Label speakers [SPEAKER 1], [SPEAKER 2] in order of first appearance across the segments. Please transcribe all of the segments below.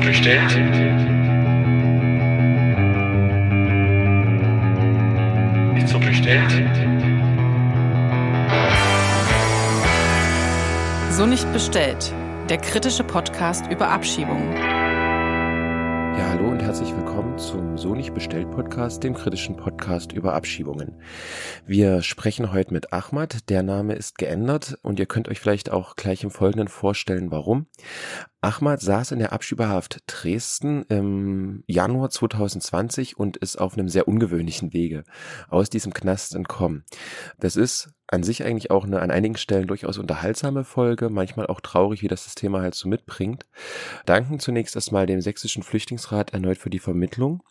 [SPEAKER 1] so bestellt? Ist so bestellt?
[SPEAKER 2] So nicht bestellt. Der kritische Podcast über Abschiebungen.
[SPEAKER 3] Ja, hallo und herzlich willkommen zum So nicht bestellt Podcast, dem kritischen Podcast über Abschiebungen. Wir sprechen heute mit Ahmad. Der Name ist geändert und ihr könnt euch vielleicht auch gleich im Folgenden vorstellen, warum. Ahmad saß in der Abschiebehaft Dresden im Januar 2020 und ist auf einem sehr ungewöhnlichen Wege aus diesem Knast entkommen. Das ist an sich eigentlich auch eine an einigen Stellen durchaus unterhaltsame Folge, manchmal auch traurig, wie das das Thema halt so mitbringt. Danken zunächst erstmal dem Sächsischen Flüchtlingsrat erneut für die Vermittlung.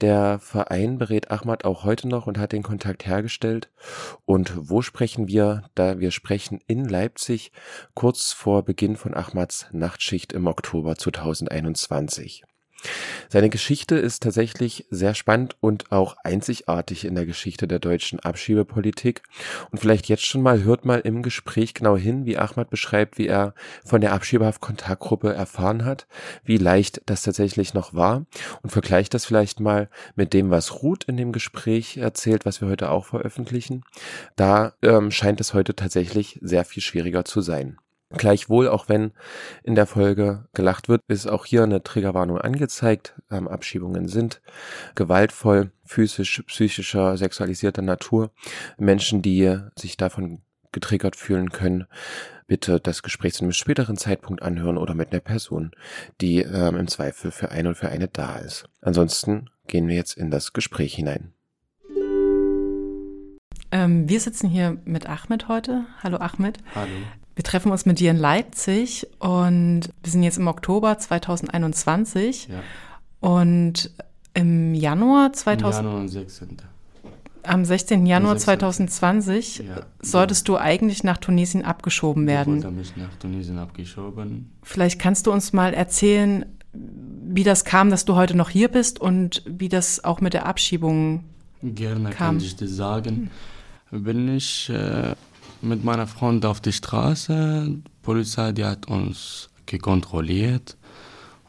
[SPEAKER 3] Der Verein berät Ahmad auch heute noch und hat den Kontakt hergestellt. Und wo sprechen wir? Da wir sprechen in Leipzig kurz vor Beginn von Ahmads Nachtschicht im Oktober 2021. Seine Geschichte ist tatsächlich sehr spannend und auch einzigartig in der Geschichte der deutschen Abschiebepolitik. Und vielleicht jetzt schon mal hört mal im Gespräch genau hin, wie Ahmad beschreibt, wie er von der Abschiebehaft-Kontaktgruppe erfahren hat, wie leicht das tatsächlich noch war und vergleicht das vielleicht mal mit dem, was Ruth in dem Gespräch erzählt, was wir heute auch veröffentlichen. Da ähm, scheint es heute tatsächlich sehr viel schwieriger zu sein. Gleichwohl, auch wenn in der Folge gelacht wird, ist auch hier eine Triggerwarnung angezeigt. Ähm, Abschiebungen sind gewaltvoll, physisch, psychischer, sexualisierter Natur. Menschen, die sich davon getriggert fühlen können, bitte das Gespräch zu einem späteren Zeitpunkt anhören oder mit einer Person, die ähm, im Zweifel für ein oder für eine da ist. Ansonsten gehen wir jetzt in das Gespräch hinein.
[SPEAKER 2] Ähm, wir sitzen hier mit Ahmed heute. Hallo Ahmed.
[SPEAKER 4] Hallo.
[SPEAKER 2] Wir treffen uns mit dir in Leipzig und wir sind jetzt im Oktober 2021
[SPEAKER 4] Ja.
[SPEAKER 2] und im Januar 2000,
[SPEAKER 4] Januar und 16.
[SPEAKER 2] am 16. Januar
[SPEAKER 4] 16..
[SPEAKER 2] 2020
[SPEAKER 4] Ja.
[SPEAKER 2] solltest du eigentlich nach Tunesien abgeschoben
[SPEAKER 4] Ich
[SPEAKER 2] werden.
[SPEAKER 4] wurde mich nach Tunesien abgeschoben.
[SPEAKER 2] Vielleicht kannst du uns mal erzählen, wie das kam, dass du heute noch hier bist und wie das auch mit der Abschiebung
[SPEAKER 4] Gerne
[SPEAKER 2] Kam.
[SPEAKER 4] kann ich dir sagen. Bin ich äh, mit meiner Freundin auf die Straße. Die Polizei, die hat uns gekontrolliert.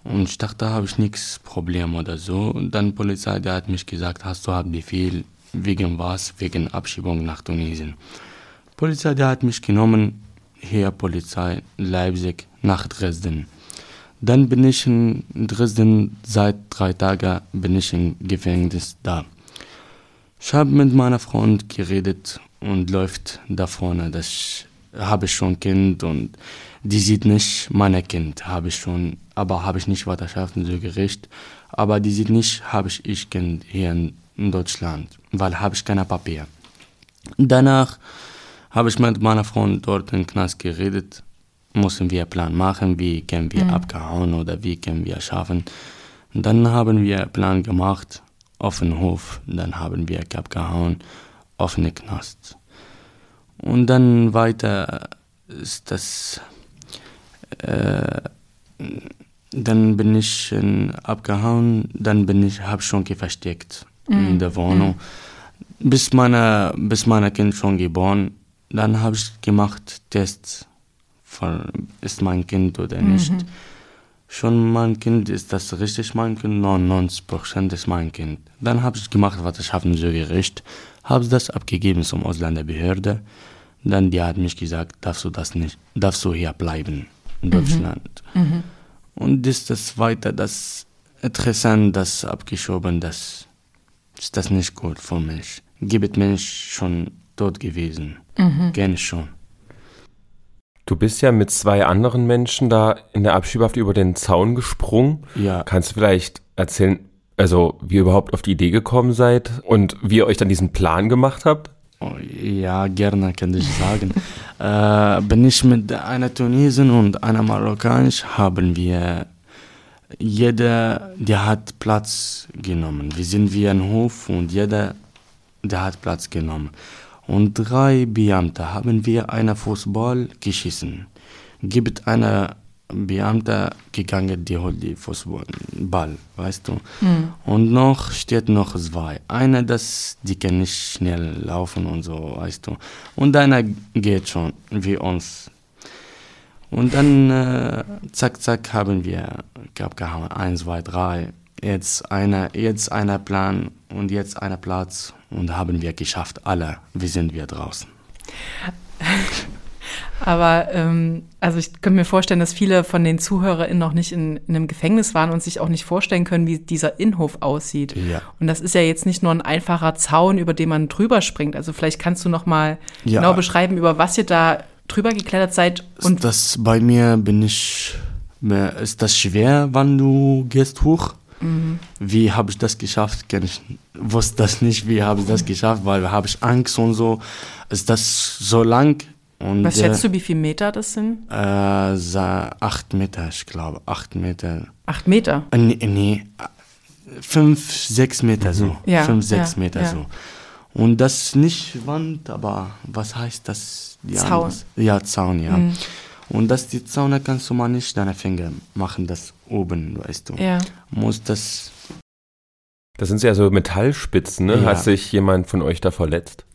[SPEAKER 4] Und ich dachte, da habe ich nichts Problem oder so. Und dann die Polizei, die hat mich gesagt, hast du Haftbefehl wegen was? Wegen Abschiebung nach Tunesien. Polizei, die hat mich genommen, hier Polizei, Leipzig, nach Dresden. Dann bin ich in Dresden, seit drei Tagen bin ich im Gefängnis da. Ich habe mit meiner Freundin geredet und läuft da vorne, ich habe ich schon Kind und die sieht nicht mein Kind, habe ich schon, aber habe ich nicht Vaterschaften so Gericht, aber die sieht nicht, habe ich ich Kind hier in, in Deutschland, weil habe ich keine Papier. Danach habe ich mit meiner Freundin dort im Knast geredet, müssen wir einen Plan machen, wie können wir abgehauen oder wie können wir schaffen. Dann haben wir einen Plan gemacht auf den Hof, dann haben wir abgehauen auf den Knast. Und dann weiter ist das, äh, dann bin ich äh, abgehauen, dann bin ich, habe schon versteckt in der Wohnung. Bis meine, bis meine Kind schon geboren, dann habe ich gemacht Tests, von, ist mein Kind oder nicht. Schon mein Kind, ist das richtig mein Kind? 99% ist mein Kind. Dann habe ich gemacht, was ich habe so Gericht, habe das abgegeben zum Ausländerbehörde. Dann die hat mich gesagt, darfst du das nicht, darfst du hier bleiben in Deutschland. Und ist das weiter, das interessant, das abgeschoben, das ist das nicht gut für mich. Gibt Mensch schon tot gewesen, gerne schon.
[SPEAKER 3] Du bist ja mit zwei anderen Menschen da in der Abschiebehaft über den Zaun gesprungen.
[SPEAKER 4] Ja.
[SPEAKER 3] Kannst du vielleicht erzählen, also wie ihr überhaupt auf die Idee gekommen seid und wie ihr euch dann diesen Plan gemacht habt?
[SPEAKER 4] Oh, Ja, gerne kann ich sagen. äh, bin ich mit einer Tunesien und einer Marokkanisch haben wir jeder, der hat Platz genommen. Wir sind wie ein Hof und jeder, der hat Platz genommen. Und drei Beamte haben wir einen Fußball geschissen. Gibt einer Beamter gegangen, die holt die Fußball, weißt du. Und noch steht noch zwei. Einer, das, die kann nicht schnell laufen und so, weißt du. Und einer geht schon, wie uns. Und dann, äh, zack, zack, haben wir abgehauen. Eins, zwei, drei. Jetzt einer, jetzt einer Plan und jetzt einer Platz. Und haben wir geschafft. Alle, wie sind wir draußen?
[SPEAKER 2] Aber ähm, also ich könnte mir vorstellen, dass viele von den ZuhörerInnen noch nicht in, in, einem Gefängnis waren und sich auch nicht vorstellen können, wie dieser Innenhof aussieht.
[SPEAKER 4] Ja.
[SPEAKER 2] Und das ist ja jetzt nicht nur ein einfacher Zaun, über den man drüber springt. Also vielleicht kannst du noch mal
[SPEAKER 4] Ja.
[SPEAKER 2] genau beschreiben, über was ihr da drüber geklettert seid.
[SPEAKER 4] Und das bei mir bin ich, äh, ist das schwer, wann du gehst hoch? Wie habe ich das geschafft? Kenn ich wusste das nicht, wie habe ich das geschafft, weil habe ich Angst und so. Ist das so lang? Und,
[SPEAKER 2] was schätzt du, wie viele Meter das sind?
[SPEAKER 4] Äh, sa- acht Meter, ich glaube, acht Meter.
[SPEAKER 2] Acht Meter.
[SPEAKER 4] Äh, nee, nee, äh, fünf, sechs Meter so.
[SPEAKER 2] Ja,
[SPEAKER 4] fünf, sechs
[SPEAKER 2] ja,
[SPEAKER 4] Meter
[SPEAKER 2] ja.
[SPEAKER 4] so. Und das nicht Wand, aber was heißt das? Die
[SPEAKER 2] Zaun.
[SPEAKER 4] anderes- Ja, Zaun, ja.
[SPEAKER 2] Mhm.
[SPEAKER 4] Und das die Zaun, da kannst du mal nicht deine Finger machen, das oben, weißt du.
[SPEAKER 2] Ja.
[SPEAKER 4] Muss das,
[SPEAKER 5] Das sind ja so Metallspitzen, ne?
[SPEAKER 4] Ja.
[SPEAKER 5] Hat sich jemand von euch da verletzt?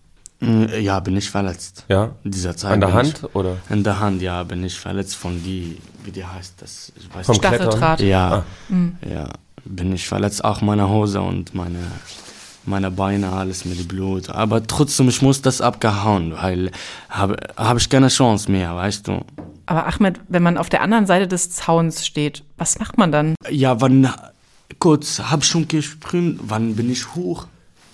[SPEAKER 4] Äh, ja, bin ich verletzt.
[SPEAKER 5] Ja?
[SPEAKER 4] In dieser Zeit.
[SPEAKER 5] An der Hand oder?
[SPEAKER 4] Ich, in der Hand, ja, bin ich verletzt von die, wie die heißt das? Ich weiß
[SPEAKER 5] Vom
[SPEAKER 4] nicht.
[SPEAKER 2] Stacheldraht.
[SPEAKER 4] Ja,
[SPEAKER 2] Mhm.
[SPEAKER 4] ja, bin ich verletzt, auch meine Hose und meine, meine Beine, alles mit Blut. Aber trotzdem, ich muss das abgehauen, weil habe hab ich keine Chance mehr, weißt du.
[SPEAKER 2] Aber Ahmed, wenn man auf der anderen Seite des Zauns steht, was macht man dann?
[SPEAKER 4] Ja, wann, kurz, hab schon gesprungen, wann bin ich hoch?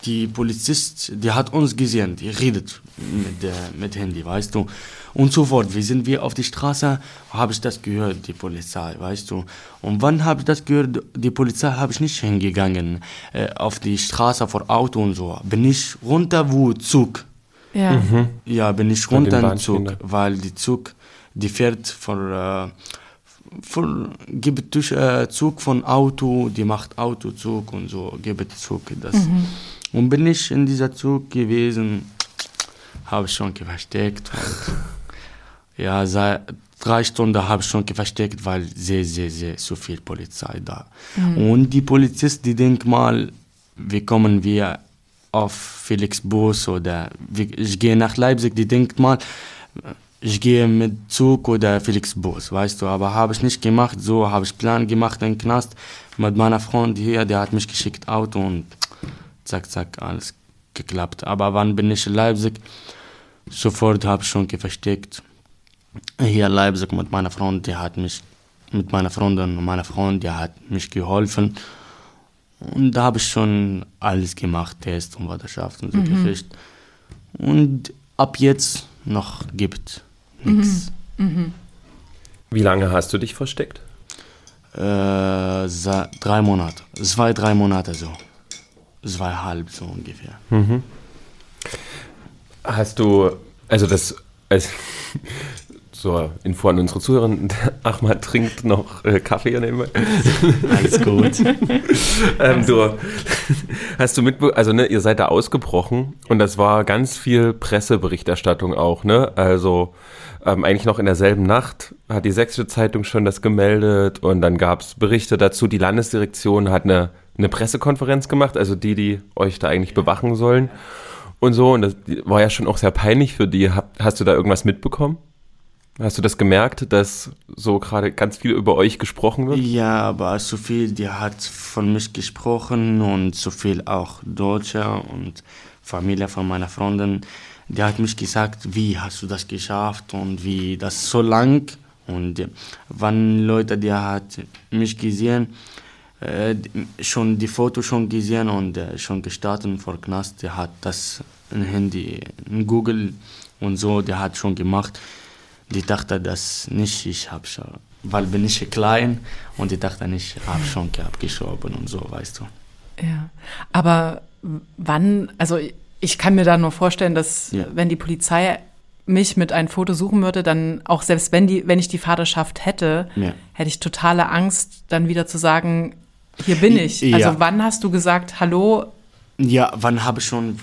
[SPEAKER 4] Die Polizist, die hat uns gesehen, die redet mit, der, mit Handy, weißt du. Und sofort, wie sind wir auf die Straße, habe ich das gehört, die Polizei, weißt du. Und wann habe ich das gehört, die Polizei habe ich nicht hingegangen, äh, auf die Straße vor Auto und so. Bin ich runter, wo Zug.
[SPEAKER 2] Ja.
[SPEAKER 4] Ja, bin ich runter im Zug,
[SPEAKER 5] Bahnschienen.
[SPEAKER 4] weil die Zug, die fährt von, äh, von gibt durch äh, Zug von Auto, die macht Autozug und so, gibt Zug. Das. Und bin ich in dieser Zug gewesen, habe ich schon versteckt. Ja, seit drei Stunden habe ich schon versteckt, weil sehr, sehr, sehr so viel Polizei da. Und die Polizisten, die denken mal, wie kommen wir auf Felix Bus oder ich gehe nach Leipzig, die denkt mal, ich gehe mit Zug oder Felix Bus, weißt du, aber habe ich nicht gemacht, so habe ich Plan gemacht, einen Knast mit meiner Freund hier, der hat mich geschickt, Auto und zack, zack, alles geklappt. Aber wann bin ich in Leipzig? Sofort habe ich schon versteckt. Hier in Leipzig mit meiner Freundin, die hat mich, mit meiner Freundin und meiner Freund, die hat mich geholfen. Und da habe ich schon alles gemacht, Test und Vaterschaft und so gekriegt. Und ab jetzt noch gibt nichts.
[SPEAKER 5] Wie lange hast du dich versteckt?
[SPEAKER 4] Äh, drei Monate, zwei, drei Monate so. Zweieinhalb so ungefähr.
[SPEAKER 5] Hast du, also das, als, so Info an unsere Zuhörer, Ahmad trinkt noch äh, Kaffee nebenbei.
[SPEAKER 4] Alles gut.
[SPEAKER 5] ähm, du, hast du mitbe also ne, ihr seid da ausgebrochen und das war ganz viel Presseberichterstattung auch, ne? Also ähm, eigentlich noch in derselben Nacht hat die Sächsische Zeitung schon das gemeldet und dann gab es Berichte dazu. Die Landesdirektion hat eine, eine Pressekonferenz gemacht, also die, die euch da eigentlich bewachen sollen und so. Und das war ja schon auch sehr peinlich für die. Hast du da irgendwas mitbekommen? Hast du das gemerkt, dass so gerade ganz viel über euch gesprochen wird?
[SPEAKER 4] Ja, aber so viel, die hat von mich gesprochen und so viel auch Deutsche und Familie von meiner Freundin. Die hat mich gesagt, wie hast du das geschafft und wie das so lang. Und wann Leute, die hat mich gesehen, äh, schon die Foto schon gesehen und äh, schon gestartet vor Knast, der hat das in Handy, in Google und so, der hat schon gemacht. Die dachte das nicht, ich habe schon, weil bin ich klein und die dachte nicht, ich habe schon abgeschoben und so, weißt du.
[SPEAKER 2] Ja. Aber wann, also ich kann mir da nur vorstellen, dass
[SPEAKER 4] Ja.
[SPEAKER 2] wenn die Polizei mich mit einem Foto suchen würde, dann auch selbst wenn die, wenn ich die Vaterschaft hätte,
[SPEAKER 4] Ja.
[SPEAKER 2] hätte ich totale Angst, dann wieder zu sagen, hier bin ich.
[SPEAKER 4] Ja.
[SPEAKER 2] Also wann hast du gesagt, hallo?
[SPEAKER 4] Ja, wann habe ich schon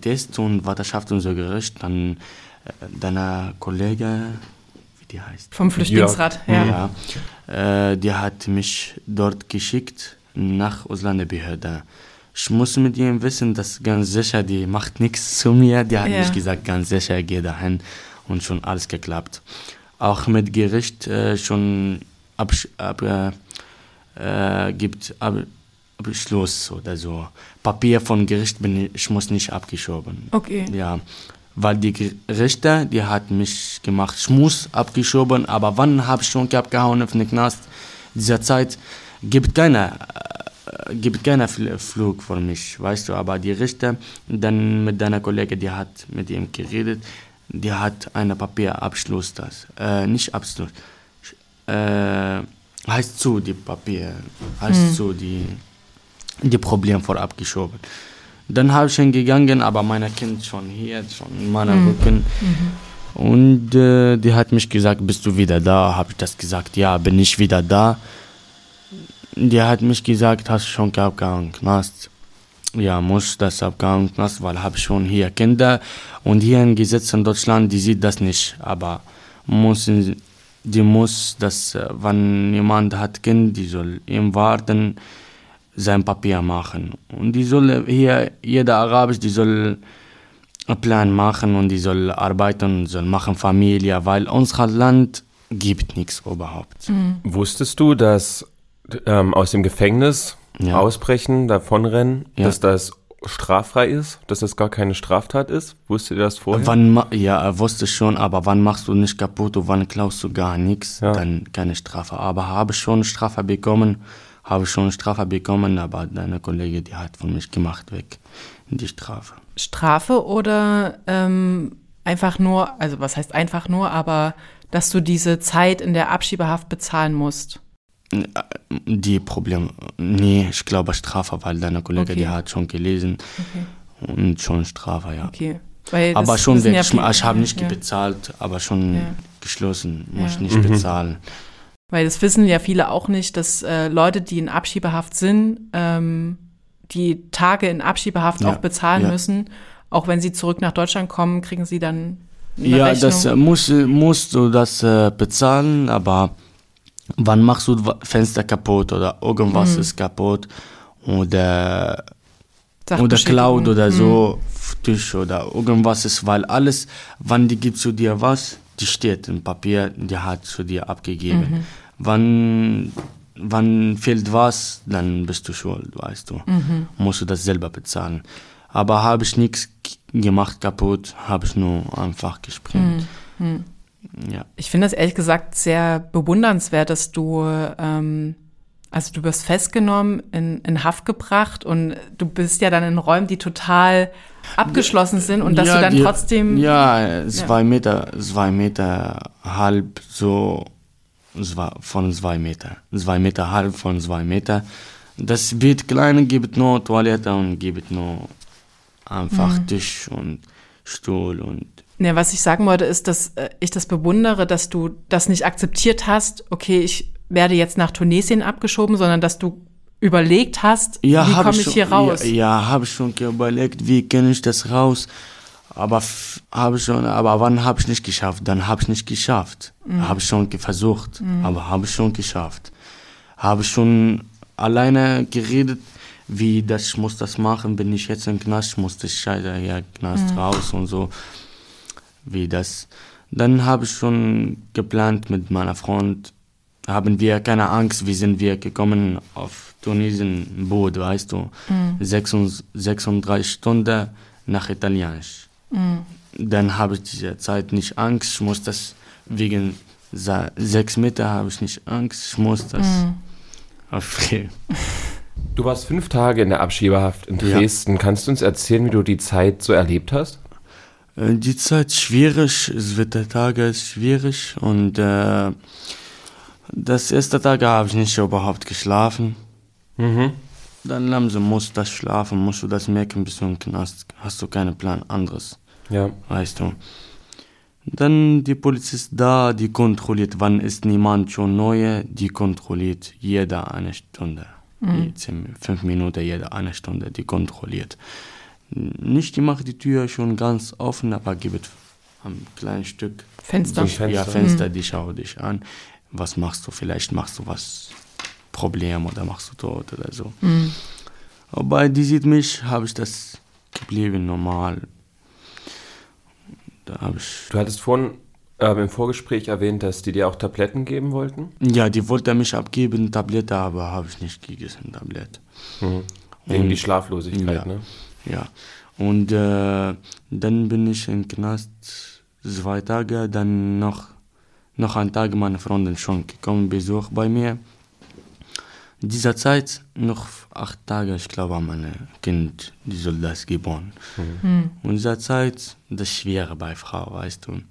[SPEAKER 4] Test und Vaterschaft und so gerichtet, dann äh, deine Kollege, wie die heißt?
[SPEAKER 2] Vom Flüchtlingsrat, ja.
[SPEAKER 4] Ja, äh, die hat mich dort geschickt nach Ausländerbehörde. Ich muss mit ihm wissen, dass ganz sicher, die macht nichts zu mir. Die hat
[SPEAKER 2] Ja.
[SPEAKER 4] mich gesagt, ganz sicher, geh dahin und schon alles geklappt. auch mit Gericht äh, schon absch ab, äh, gibt ab, Abschluss oder so. Papier von Gericht bin ich, muss nicht abgeschoben.
[SPEAKER 2] Okay.
[SPEAKER 4] Ja, weil die Richter, die hat mich gemacht, ich muss abgeschoben, aber wann habe ich schon abgehauen auf den Knast? Dieser Zeit gibt keiner, äh, gibt keiner Fl Flug für mich, weißt du, aber die Richter, dann mit deiner Kollege, die hat mit ihm geredet, die hat einen Papierabschluss, das, äh, nicht Abschluss, äh, heißt zu, die Papier, heißt
[SPEAKER 2] Hm.
[SPEAKER 4] zu, die, die Problem vorab geschoben. Dann habe ich hingegangen, aber mein Kind schon hier, schon in meinem Rücken. Und äh, die hat mich gesagt, bist du wieder da? Habe ich das gesagt, ja, bin ich wieder da. Die hat mich gesagt, hast du schon abgehangen, Knast? Ja, muss das abgehangen, Knast, weil habe schon hier Kinder. Und hier ein Gesetz in Deutschland, die sieht das nicht. Aber muss, die muss das, äh, wenn jemand hat Kind, die soll ihm warten, sein Papier machen. Und die soll hier, jeder Arabisch, die soll einen Plan machen und die soll arbeiten, soll machen Familie, weil unser Land gibt nichts überhaupt.
[SPEAKER 5] Wusstest du, dass ähm, aus dem Gefängnis
[SPEAKER 4] Ja.
[SPEAKER 5] ausbrechen, davonrennen,
[SPEAKER 4] Ja.
[SPEAKER 5] dass das straffrei ist, dass das gar keine Straftat ist? Wusstet ihr das vorher?
[SPEAKER 4] Wann, ma- ja, er wusste schon, aber wann machst du nicht kaputt und wann klaust du gar nichts,
[SPEAKER 5] Ja.
[SPEAKER 4] dann keine Strafe. Aber habe schon Strafe bekommen, habe schon Strafe bekommen, aber deine Kollegin, die hat von mich gemacht weg, die Strafe.
[SPEAKER 2] Strafe oder ähm, einfach nur, also was heißt einfach nur, aber dass du diese Zeit in der Abschiebehaft bezahlen musst.
[SPEAKER 4] Die Problem, nee, ich glaube Strafe, weil deine Kollegin,
[SPEAKER 2] Okay.
[SPEAKER 4] die hat schon gelesen und schon Strafe, ja.
[SPEAKER 2] Okay. Weil
[SPEAKER 4] Aber schon weg.
[SPEAKER 2] ja
[SPEAKER 4] ich ich habe nicht
[SPEAKER 2] ja.
[SPEAKER 4] bezahlt, aber schon
[SPEAKER 2] Ja.
[SPEAKER 4] geschlossen. Muss
[SPEAKER 2] Ja.
[SPEAKER 4] ich nicht
[SPEAKER 5] Mhm.
[SPEAKER 4] bezahlen.
[SPEAKER 2] Weil das wissen ja viele auch nicht, dass äh, Leute, die in Abschiebehaft sind, ähm, die Tage in Abschiebehaft
[SPEAKER 4] Ja,
[SPEAKER 2] auch bezahlen
[SPEAKER 4] ja.
[SPEAKER 2] müssen. Auch wenn sie zurück nach Deutschland kommen, kriegen sie dann eine
[SPEAKER 4] Ja,
[SPEAKER 2] Rechnung.
[SPEAKER 4] das äh, muss, musst du das äh, bezahlen, aber wann machst du Fenster kaputt oder irgendwas
[SPEAKER 2] Mhm.
[SPEAKER 4] ist kaputt oder, oder klaut oder
[SPEAKER 2] Mhm.
[SPEAKER 4] so, Tisch oder irgendwas ist, weil alles, wann die gibt zu dir was, die steht im Papier, die hat zu dir abgegeben.
[SPEAKER 2] Mhm.
[SPEAKER 4] Wann, wann fehlt was, dann bist du schuld, weißt du.
[SPEAKER 2] Mhm.
[SPEAKER 4] Musst du das selber bezahlen. Aber habe ich nichts gemacht kaputt, habe ich nur einfach gesprengt. Ja.
[SPEAKER 2] Ich finde das ehrlich gesagt sehr bewundernswert, dass du, ähm, also du wirst festgenommen, in, in Haft gebracht und du bist ja dann in Räumen, die total abgeschlossen sind und dass
[SPEAKER 4] ja,
[SPEAKER 2] du dann
[SPEAKER 4] die-
[SPEAKER 2] trotzdem.
[SPEAKER 4] Ja, zwei Meter, zwei Meter halb so, zwei, von zwei Meter. Zwei Meter halb von zwei Meter. Das wird klein, gibt nur Toilette und gibt nur einfach
[SPEAKER 2] Mhm.
[SPEAKER 4] Tisch und Stuhl und
[SPEAKER 2] Ne, was ich sagen wollte, ist, dass äh, ich das bewundere, dass du das nicht akzeptiert hast, okay, ich werde jetzt nach Tunesien abgeschoben, sondern dass du überlegt hast,
[SPEAKER 4] Ja,
[SPEAKER 2] wie komme ich
[SPEAKER 4] schon-
[SPEAKER 2] hier raus?
[SPEAKER 4] Ja, ja habe ich schon überlegt, wie kann ich das raus? Aber habe ich schon, aber wann habe ich nicht geschafft? Dann habe ich nicht geschafft.
[SPEAKER 2] Mhm.
[SPEAKER 4] Habe ich schon versucht, aber habe ich schon geschafft. Habe ich schon alleine geredet, wie das ich muss das machen, bin ich jetzt im Knast, ich muss das Scheiße hier Knast
[SPEAKER 2] Mhm.
[SPEAKER 4] raus und so, wie das. Dann habe ich schon geplant mit meiner Freund, haben wir keine Angst, wie sind wir gekommen auf Tunesien Boot, weißt du,
[SPEAKER 2] Mhm.
[SPEAKER 4] 36, 36 Stunden nach Italienisch.
[SPEAKER 2] Mhm.
[SPEAKER 4] Dann habe ich diese Zeit nicht Angst, ich muss das wegen sechs Meter habe ich nicht Angst, ich muss das
[SPEAKER 2] Mhm.
[SPEAKER 4] aufgeben.
[SPEAKER 5] Du warst fünf Tage in der Abschiebehaft in
[SPEAKER 4] Ja.
[SPEAKER 5] Dresden. Kannst du uns erzählen, wie du die Zeit so erlebt hast?
[SPEAKER 4] Äh, Die Zeit schwierig, es wird der Tage ist schwierig und äh, das erste Tag habe ich nicht überhaupt geschlafen.
[SPEAKER 5] Mhm.
[SPEAKER 4] Dann langsam musst du das schlafen, musst du das merken, bis du im Knast hast du keinen Plan anderes,
[SPEAKER 5] Ja.
[SPEAKER 4] weißt du. Dann die Polizist da, die kontrolliert, wann ist niemand schon neu, die kontrolliert jeder eine Stunde. Die zehn, fünf Minuten, jede eine Stunde, die kontrolliert. Nicht, die macht die Tür schon ganz offen, aber gibt ein kleines Stück
[SPEAKER 2] Fenster.
[SPEAKER 5] So ein
[SPEAKER 4] ja,
[SPEAKER 5] Fenster.
[SPEAKER 4] Fenster, die schauen dich an. Was machst du? Vielleicht machst du was Problem oder machst du tot oder so.
[SPEAKER 2] Mhm.
[SPEAKER 4] Aber die sieht mich, habe ich das geblieben normal. Da habe ich.
[SPEAKER 5] Du hattest vorhin ähm, im Vorgespräch erwähnt, dass die dir auch Tabletten geben wollten.
[SPEAKER 4] Ja, die wollte mich abgeben, Tablette, aber habe ich nicht gegessen, Tablette.
[SPEAKER 5] Mhm. Wegen
[SPEAKER 4] Und-
[SPEAKER 5] die Schlaflosigkeit,
[SPEAKER 4] ja.
[SPEAKER 5] ne?
[SPEAKER 4] Ja. Und äh, dann bin ich im Knast zwei Tage, dann noch, noch ein Tag meine Freundin schon gekommen, Besuch bei mir. In dieser Zeit noch acht Tage, ich glaube, mein Kind, die soll das geboren. Und in dieser Zeit, das Schwere bei Frau, weißt du.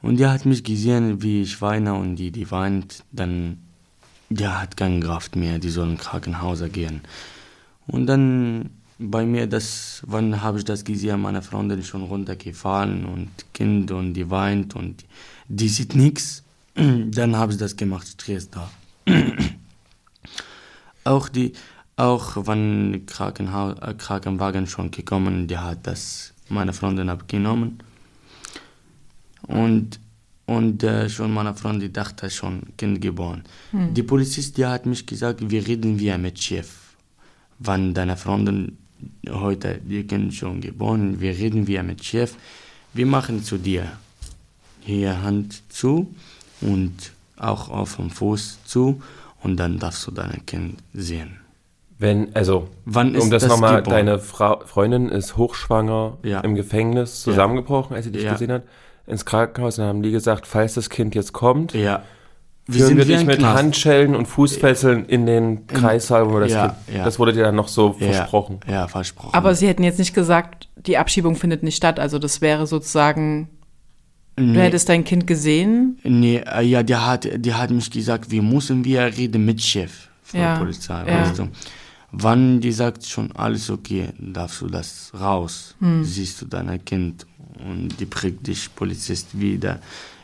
[SPEAKER 4] Und die hat mich gesehen, wie ich weine und die, die weint, dann, die hat keine Kraft mehr, die soll ins Krankenhaus gehen. Und dann bei mir, das, wann habe ich das gesehen, meine Freundin ist schon runtergefallen und Kind und die weint und die sieht nichts. Dann habe ich das gemacht, Stress da. auch die, auch wenn Krankenhaus, äh, Krankenwagen schon gekommen, die hat das meine Freundin abgenommen. Und, und äh, schon meine Freundin dachte schon, Kind geboren. Die Polizist, die hat mich gesagt, wir reden wir mit Chef. Wann deine Freundin heute ihr Kind schon geboren, wir reden wir mit Chef. Wir machen zu dir hier Hand zu und auch auf dem Fuß zu und dann darfst du dein Kind sehen.
[SPEAKER 5] Wenn, also,
[SPEAKER 4] Wann ist
[SPEAKER 5] um das,
[SPEAKER 4] das
[SPEAKER 5] nochmal,
[SPEAKER 4] geboren?
[SPEAKER 5] deine Frau, Freundin ist hochschwanger
[SPEAKER 4] Ja.
[SPEAKER 5] im Gefängnis zusammengebrochen, als sie dich
[SPEAKER 4] Ja.
[SPEAKER 5] gesehen hat, ins Krankenhaus und haben die gesagt, falls das Kind jetzt kommt,
[SPEAKER 4] Ja.
[SPEAKER 5] Wir
[SPEAKER 4] wie
[SPEAKER 5] dich
[SPEAKER 4] ein
[SPEAKER 5] mit
[SPEAKER 4] Knast.
[SPEAKER 5] Handschellen und Fußfesseln in den Kreissaal, wo wir das
[SPEAKER 4] Ja,
[SPEAKER 5] Kind,
[SPEAKER 4] ja.
[SPEAKER 5] das wurde dir dann noch so
[SPEAKER 4] Ja,
[SPEAKER 5] versprochen.
[SPEAKER 4] Ja, versprochen.
[SPEAKER 2] Aber sie hätten jetzt nicht gesagt, die Abschiebung findet nicht statt. Also das wäre sozusagen, du
[SPEAKER 4] nee,
[SPEAKER 2] hättest dein Kind gesehen.
[SPEAKER 4] nee, äh, ja, die hat, die hat mich gesagt, wir müssen wir reden mit Chef von
[SPEAKER 2] Ja,
[SPEAKER 4] der Polizei,
[SPEAKER 2] ja.
[SPEAKER 4] weißt du. Wann die sagt schon alles okay, darfst du das raus,
[SPEAKER 2] Hm.
[SPEAKER 4] siehst du dein Kind und die bringt dich Polizist wieder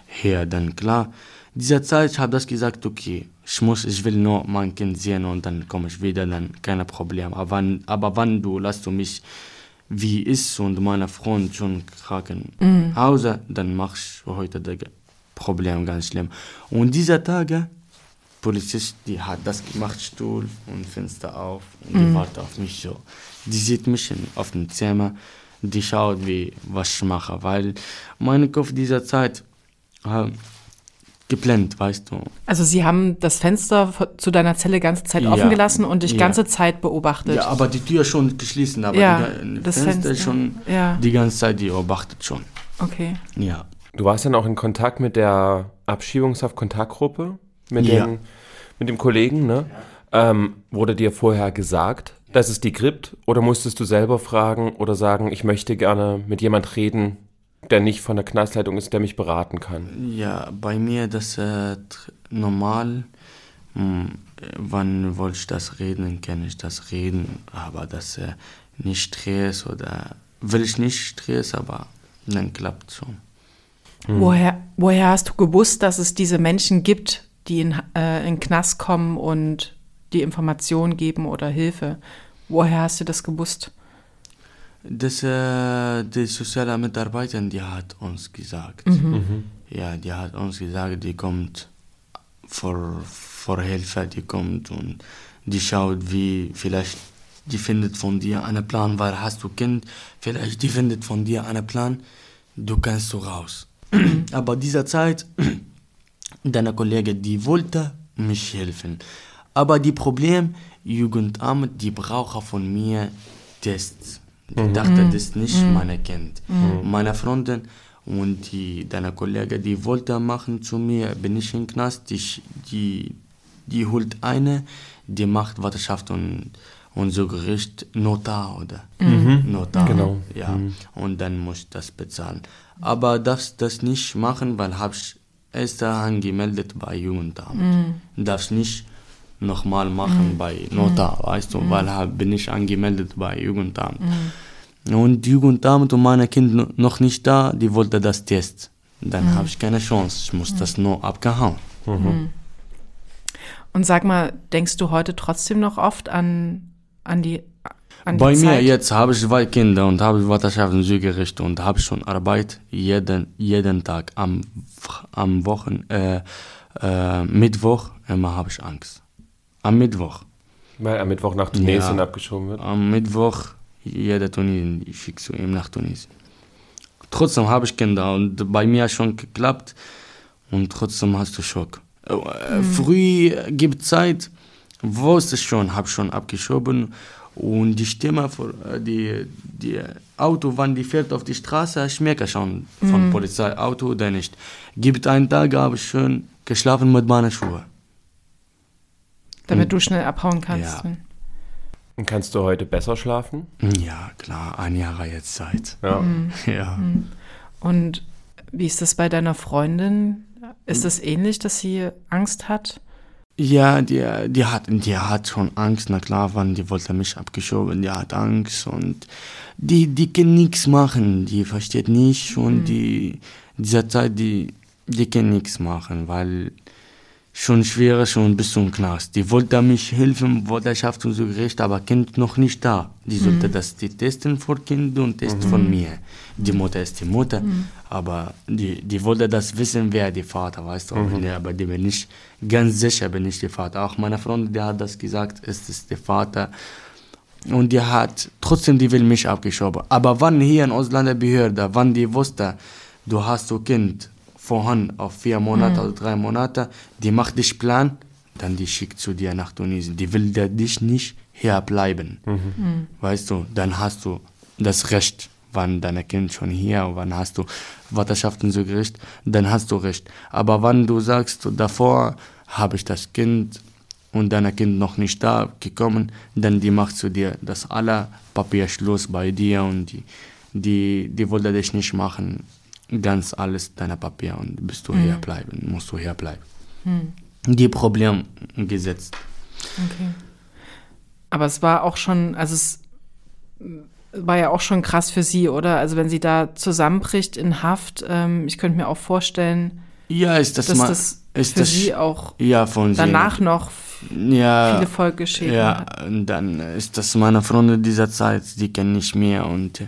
[SPEAKER 4] her, dann klar. Dieser Zeit ich habe das gesagt, okay, ich muss, ich will nur mein Kind sehen und dann komme ich wieder, dann kein Problem. Aber wann, aber wann du lässt du mich wie ist und meine Freund schon Krankenhause, dann mach ich heute das Problem ganz schlimm. Und dieser Tage, Polizist, die hat das gemacht, Stuhl und Fenster auf und die wartet auf mich so. Die sieht mich in, auf dem Zimmer, die schaut, wie, was ich mache, weil mein Kopf dieser Zeit äh, geplant, weißt du.
[SPEAKER 2] Also sie haben das Fenster zu deiner Zelle ganze Zeit
[SPEAKER 4] Ja.
[SPEAKER 2] offen gelassen und dich
[SPEAKER 4] Ja.
[SPEAKER 2] ganze Zeit beobachtet.
[SPEAKER 4] Ja, aber die Tür schon geschlossen, aber
[SPEAKER 2] Ja,
[SPEAKER 4] die,
[SPEAKER 2] das
[SPEAKER 4] das Fenster,
[SPEAKER 2] Fenster.
[SPEAKER 4] schon
[SPEAKER 2] Ja.
[SPEAKER 4] die ganze Zeit, die beobachtet schon.
[SPEAKER 2] Okay.
[SPEAKER 4] Ja.
[SPEAKER 5] Du warst dann auch in Kontakt mit der Abschiebungshaft-Kontaktgruppe, mit,
[SPEAKER 4] Ja.
[SPEAKER 5] den, mit dem Kollegen, ne? Ähm, wurde dir vorher gesagt, dass es die gibt oder musstest du selber fragen oder sagen, ich möchte gerne mit jemand reden, der nicht von der Knastleitung ist, der mich beraten kann?
[SPEAKER 4] Ja, bei mir das äh, normal. Hm, wann wollte ich das reden, kann ich das reden, aber das äh, nicht Stress oder will ich nicht Stress, aber dann klappt schon.
[SPEAKER 2] Woher, woher hast du gewusst, dass es diese Menschen gibt, die in, äh, in den Knast kommen und die Informationen geben oder Hilfe? Woher hast du das gewusst?
[SPEAKER 4] Das, äh, die soziale Mitarbeiterin, die hat uns gesagt. Ja, die hat uns gesagt, die kommt vor, vor Hilfe, die kommt und die schaut, wie vielleicht die findet von dir einen Plan, weil hast du Kind, vielleicht die findet von dir einen Plan, du kannst so raus. Aber dieser Zeit, deine Kollege, die wollte mich helfen. Aber die Problem, Jugendamt, die brauchen von mir Tests. Die dachte, das ist nicht mein Kind. Meine Freundin und die, deine Kollege, die wollte machen zu mir, bin ich im Knast, die, die, die holt eine, die macht Watterschaft und, und so Gericht Notar oder Notar.
[SPEAKER 5] Genau.
[SPEAKER 4] Ja, und dann muss ich das bezahlen. Aber darfst das nicht machen, weil habe ich erst angemeldet bei Jugendamt. Darfst nicht nochmal machen bei Notar, weißt du, weil hab, bin ich angemeldet bei Jugendamt. Und Jugendamt und meine Kind noch nicht da, die wollte das Test. Dann habe ich keine Chance, ich muss das nur abgehauen.
[SPEAKER 2] Und sag mal, denkst du heute trotzdem noch oft an, an die,
[SPEAKER 4] Bei mir
[SPEAKER 2] Zeit?
[SPEAKER 4] jetzt habe ich zwei Kinder und habe Südgericht und habe schon Arbeit jeden, jeden Tag. Am, am Wochen, äh, äh, Mittwoch immer habe ich Angst. Am Mittwoch.
[SPEAKER 5] Weil am Mittwoch nach Tunesien
[SPEAKER 4] Ja.
[SPEAKER 5] abgeschoben wird.
[SPEAKER 4] Am Mittwoch jeder Tunesien, ich schicke zu ihm nach Tunesien. trotzdem habe ich Kinder und bei mir schon geklappt und trotzdem hast du Schock. Äh, Früh gibt Zeit, wusste ich schon, habe schon abgeschoben und die Stimme, vor, äh, die, die Auto, wann die fährt auf die Straße, ich merke schon von Polizei, Auto oder nicht. Gibt einen Tag, habe ich schon geschlafen mit meinen Schuhen.
[SPEAKER 2] Damit du schnell abhauen kannst.
[SPEAKER 4] Ja.
[SPEAKER 5] Und kannst du heute besser schlafen?
[SPEAKER 4] Ja, klar, ein Jahr jetzt Zeit.
[SPEAKER 5] Ja.
[SPEAKER 4] Ja.
[SPEAKER 2] Und wie ist das bei deiner Freundin? Ist es ähnlich, dass sie Angst hat?
[SPEAKER 4] Ja, die, die, hat, die hat schon Angst, na klar, wann die wollte mich abgeschoben, die hat Angst und die, die kann nichts machen, die versteht nicht und die, dieser Zeit, die, die kann nichts machen, weil schon schwer schon bis zum Knast. Die wollte mich helfen, wollte schafft und so gerecht, aber Kind noch nicht da. Die sollte das die testen vor Kind und testen von mir. Die Mutter ist die Mutter, aber die, die wollte das wissen, wer die Vater, weißt du. Ja, aber die bin ich ganz sicher, bin ich der Vater. Auch meine Freundin, die hat das gesagt, es ist der Vater. Und die hat, trotzdem, die will mich abgeschoben. Aber wann hier in Ausländerbehörde, wann die wusste, du hast so Kind vorhin auf vier Monate oder drei Monate, die macht dich Plan, dann die schickt zu dir nach Tunesien. Die will da dich nicht hier bleiben. Weißt du, dann hast du das Recht, wann dein Kind schon hier, wann hast du Vaterschaft und so Gericht, dann hast du Recht. Aber wenn du sagst, davor habe ich das Kind und dein Kind noch nicht da gekommen, dann die macht zu dir das aller Papierschluss bei dir und die, die, die wollte dich nicht machen, ganz alles deine Papier und bist du hier bleiben, musst du hier bleiben. Die Problem gesetzt.
[SPEAKER 2] Okay. Aber es war auch schon, also es war ja auch schon krass für sie, oder? Also wenn sie da zusammenbricht in Haft, ähm, ich könnte mir auch vorstellen,
[SPEAKER 4] Ja, ist das
[SPEAKER 2] dass
[SPEAKER 4] mal,
[SPEAKER 2] das
[SPEAKER 4] ist
[SPEAKER 2] für
[SPEAKER 4] das
[SPEAKER 2] sie auch
[SPEAKER 4] ja von sie-
[SPEAKER 2] danach noch
[SPEAKER 4] ja,
[SPEAKER 2] viele Folgeschäden
[SPEAKER 4] Ja,
[SPEAKER 2] hat.
[SPEAKER 4] und dann ist das meine Freunde dieser Zeit, die kennen nicht mehr und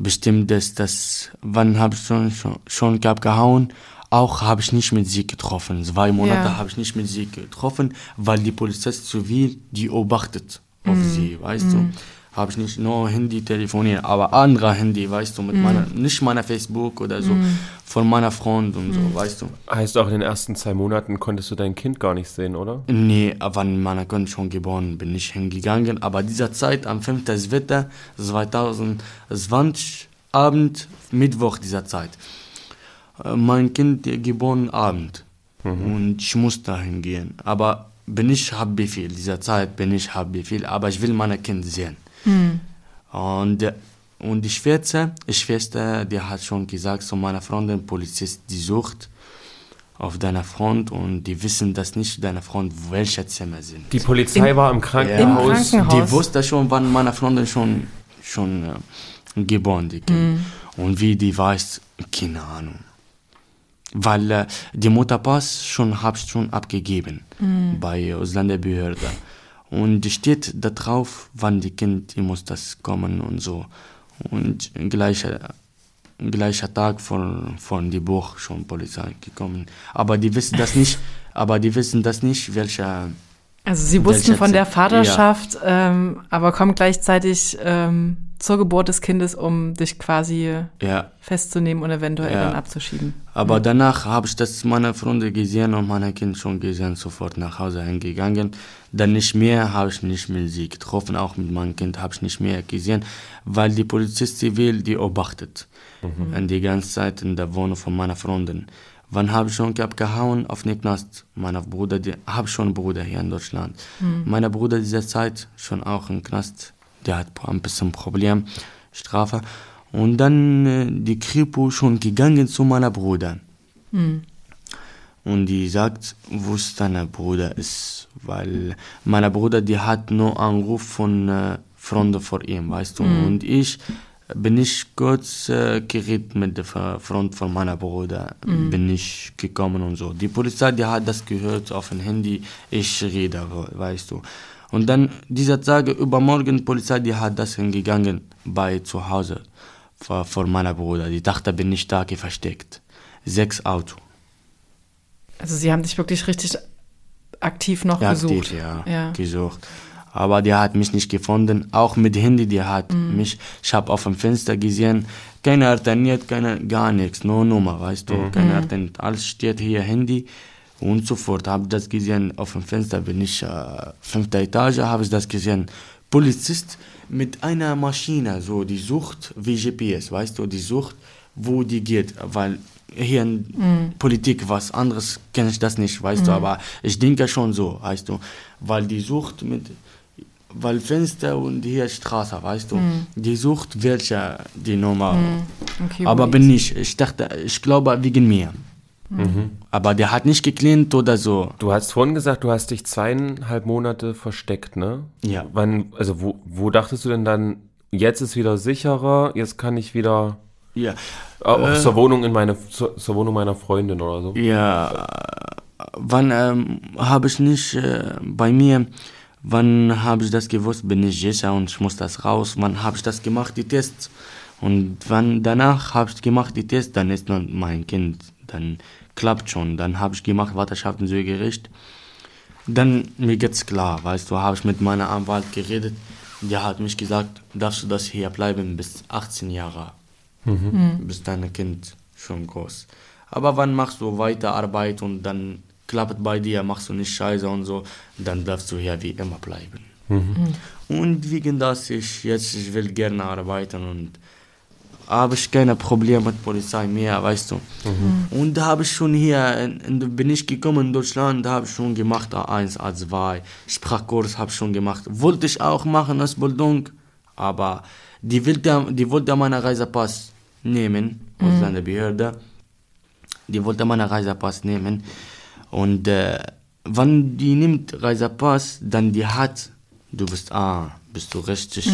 [SPEAKER 4] bestimmt ist das, wann habe ich schon, schon, schon abgehauen, auch habe ich nicht mit sie getroffen. Zwei Monate
[SPEAKER 2] Ja.
[SPEAKER 4] habe ich nicht mit sie getroffen, weil die Polizei zivil die beobachtet auf
[SPEAKER 2] Mhm.
[SPEAKER 4] sie, weißt du. Habe ich nicht nur Handy telefoniert, aber andere Handy, weißt du, mit
[SPEAKER 2] Mhm.
[SPEAKER 4] meiner, nicht meiner Facebook oder so, von meiner Freund und
[SPEAKER 2] Mhm.
[SPEAKER 4] so, weißt du.
[SPEAKER 5] Heißt auch in den ersten zwei Monaten konntest du dein Kind gar nicht sehen, oder?
[SPEAKER 4] Nee, wann meine Kind schon geboren bin ich hingegangen. Aber dieser Zeit, am 5.2.2020, Abend, Mittwoch dieser Zeit. Äh, Mein Kind geboren Abend. Und ich muss da hingehen. Aber bin ich Haftbefehl, dieser Zeit bin ich Haftbefehl, aber ich will meine Kind sehen. Und, äh, und die Schwester, die Schwester, die hat schon gesagt zu meiner Freundin, Polizist, die sucht auf deiner Front und die wissen das nicht, deine Front, welche Zimmer sind.
[SPEAKER 5] Die Polizei
[SPEAKER 2] Im-
[SPEAKER 5] war im Krankenhaus.
[SPEAKER 2] Im Krankenhaus.
[SPEAKER 4] Die wusste schon, wann meine Freundin schon, schon äh, geboren die Kind. Und wie die weiß, keine Ahnung. Weil äh, die Mutterpass schon hab ich schon abgegeben bei Ausländerbehörde. Und steht da drauf, wann die Kind, die muss das kommen und so. Und gleicher, gleicher Tag von, von die Buch schon Polizei gekommen. Aber die wissen das nicht, aber die wissen das nicht, welcher
[SPEAKER 2] Also sie wussten von der Vaterschaft, ähm, aber kommen gleichzeitig ähm, zur Geburt des Kindes, um dich quasi
[SPEAKER 4] ja,
[SPEAKER 2] festzunehmen und eventuell
[SPEAKER 4] Ja.
[SPEAKER 2] dann abzuschieben.
[SPEAKER 4] Aber danach habe ich das meine Freunde gesehen und meine Kind schon gesehen, sofort nach Hause hingegangen. Dann nicht mehr habe ich nicht mehr sie getroffen, auch mit meinem Kind habe ich nicht mehr gesehen, weil die Polizist zivil die beobachtet. Und die ganze Zeit in der Wohnung von meiner Freundin. Wann habe ich schon abgehauen auf den Knast? Mein Bruder, die, habe schon einen Bruder hier in Deutschland. Mein Bruder dieser Zeit schon auch im Knast. Der hat ein bisschen Problem, Strafe. Und dann äh, die Kripo schon gegangen zu meiner Bruder. Und die sagt, wo ist dein Bruder ist. Weil mein Bruder, die hat nur Anruf von äh, Freunden vor ihm, weißt du. Und ich bin ich kurz äh, geredet mit der Freund von meiner Bruder, bin ich gekommen und so. Die Polizei, die hat das gehört auf dem Handy, ich rede, weißt du. Und dann dieser Tag, übermorgen, Polizei, die hat das hingegangen bei zu Hause vor, vor meiner Bruder. Die dachte, bin ich da versteckt. Sechs Auto.
[SPEAKER 2] Also sie haben dich wirklich richtig aktiv noch
[SPEAKER 4] Ja,
[SPEAKER 2] gesucht.
[SPEAKER 4] aktiv, ja,
[SPEAKER 2] ja.
[SPEAKER 4] gesucht. Aber die hat mich nicht gefunden. Auch mit Handy, die hat
[SPEAKER 2] Mhm.
[SPEAKER 4] mich, ich habe auf dem Fenster gesehen, Keiner alterniert, keiner, gar nichts, nur Nummer, weißt du. Keiner alterniert. Alles steht hier, Handy. Und sofort habe ich das gesehen, auf dem Fenster bin ich, äh, fünfte Etage, habe ich das gesehen. Polizist mit einer Maschine, so, die sucht wie GPS, weißt du, die sucht, wo die geht, weil hier in Politik was anderes kenne ich das nicht, weißt du, aber ich denke schon so, weißt du, weil die sucht mit, weil Fenster und hier Straße, weißt du, die sucht welche die Nummer,
[SPEAKER 2] Okay,
[SPEAKER 4] aber bin ich, ich dachte, ich glaube wegen mir. Aber der hat nicht geklient oder so.
[SPEAKER 5] Du hast vorhin gesagt, du hast dich zweieinhalb Monate versteckt, ne?
[SPEAKER 4] Ja.
[SPEAKER 5] Wann, also wo, wo dachtest du denn dann, jetzt ist wieder sicherer, jetzt kann ich wieder
[SPEAKER 4] Ja,
[SPEAKER 5] auch
[SPEAKER 4] Äh.
[SPEAKER 5] zur Wohnung in meine, zur, zur Wohnung meiner Freundin oder so?
[SPEAKER 4] ja. Wann ähm, habe ich nicht äh, bei mir, wann habe ich das gewusst, bin ich sicher und ich muss das raus. Wann habe ich das gemacht, die Tests? Und wann danach habe ich gemacht die Tests, dann ist dann mein Kind, dann klappt schon. Dann habe ich gemacht Vaterschaft und Gericht. Dann mir geht's klar, weißt du, habe ich mit meiner Anwalt geredet. Der hat mich gesagt, darfst du das hier bleiben bis 18 Jahre, bis dein Kind schon groß. Aber wann machst du weiter Arbeit und dann klappt bei dir, machst du nicht Scheiße und so, dann darfst du hier wie immer bleiben. Und wegen das ich jetzt ich will gerne arbeiten und habe ich keine Probleme mit Polizei mehr, weißt du. Und da habe ich schon hier, in, in, bin ich gekommen in Deutschland, da habe ich schon gemacht A1, A2, Sprachkurs habe ich schon gemacht. Wollte ich auch machen als Bildung, aber die wollte, die wollte meinen Reisepass nehmen, Ausländerbehörde. Die wollte meinen Reisepass nehmen. Und äh, wenn die nimmt Reisepass, dann die hat, du bist, ah, bist du richtig